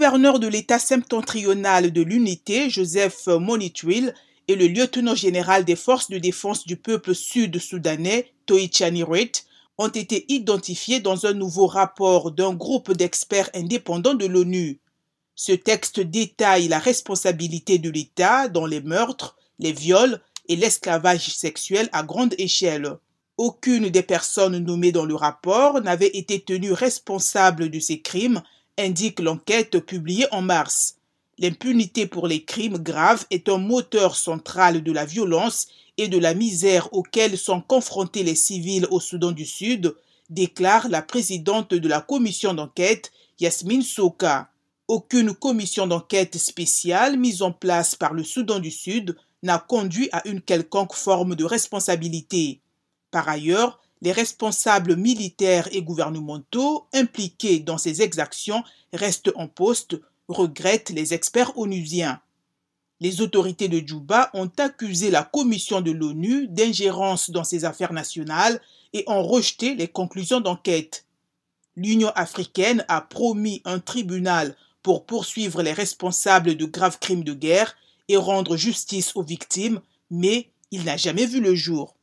gouverneur de l'État septentrional de l'unité, Joseph Monitwil, et le lieutenant général des forces de défense du peuple sud-soudanais, Toichani ont été identifiés dans un nouveau rapport d'un groupe d'experts indépendants de l'ONU. Ce texte détaille la responsabilité de l'État dans les meurtres, les viols et l'esclavage sexuel à grande échelle. Aucune des personnes nommées dans le rapport n'avait été tenue responsable de ces crimes, indique l'enquête publiée en mars. L'impunité pour les crimes graves est un moteur central de la violence et de la misère auxquelles sont confrontés les civils au Soudan du Sud, déclare la présidente de la commission d'enquête, Yasmine Soka. Aucune commission d'enquête spéciale mise en place par le Soudan du Sud n'a conduit à une quelconque forme de responsabilité. Par ailleurs, les responsables militaires et gouvernementaux impliqués dans ces exactions restent en poste, regrettent les experts onusiens. Les autorités de Djouba ont accusé la commission de l'ONU d'ingérence dans ses affaires nationales et ont rejeté les conclusions d'enquête. L'Union africaine a promis un tribunal pour poursuivre les responsables de graves crimes de guerre et rendre justice aux victimes, mais il n'a jamais vu le jour.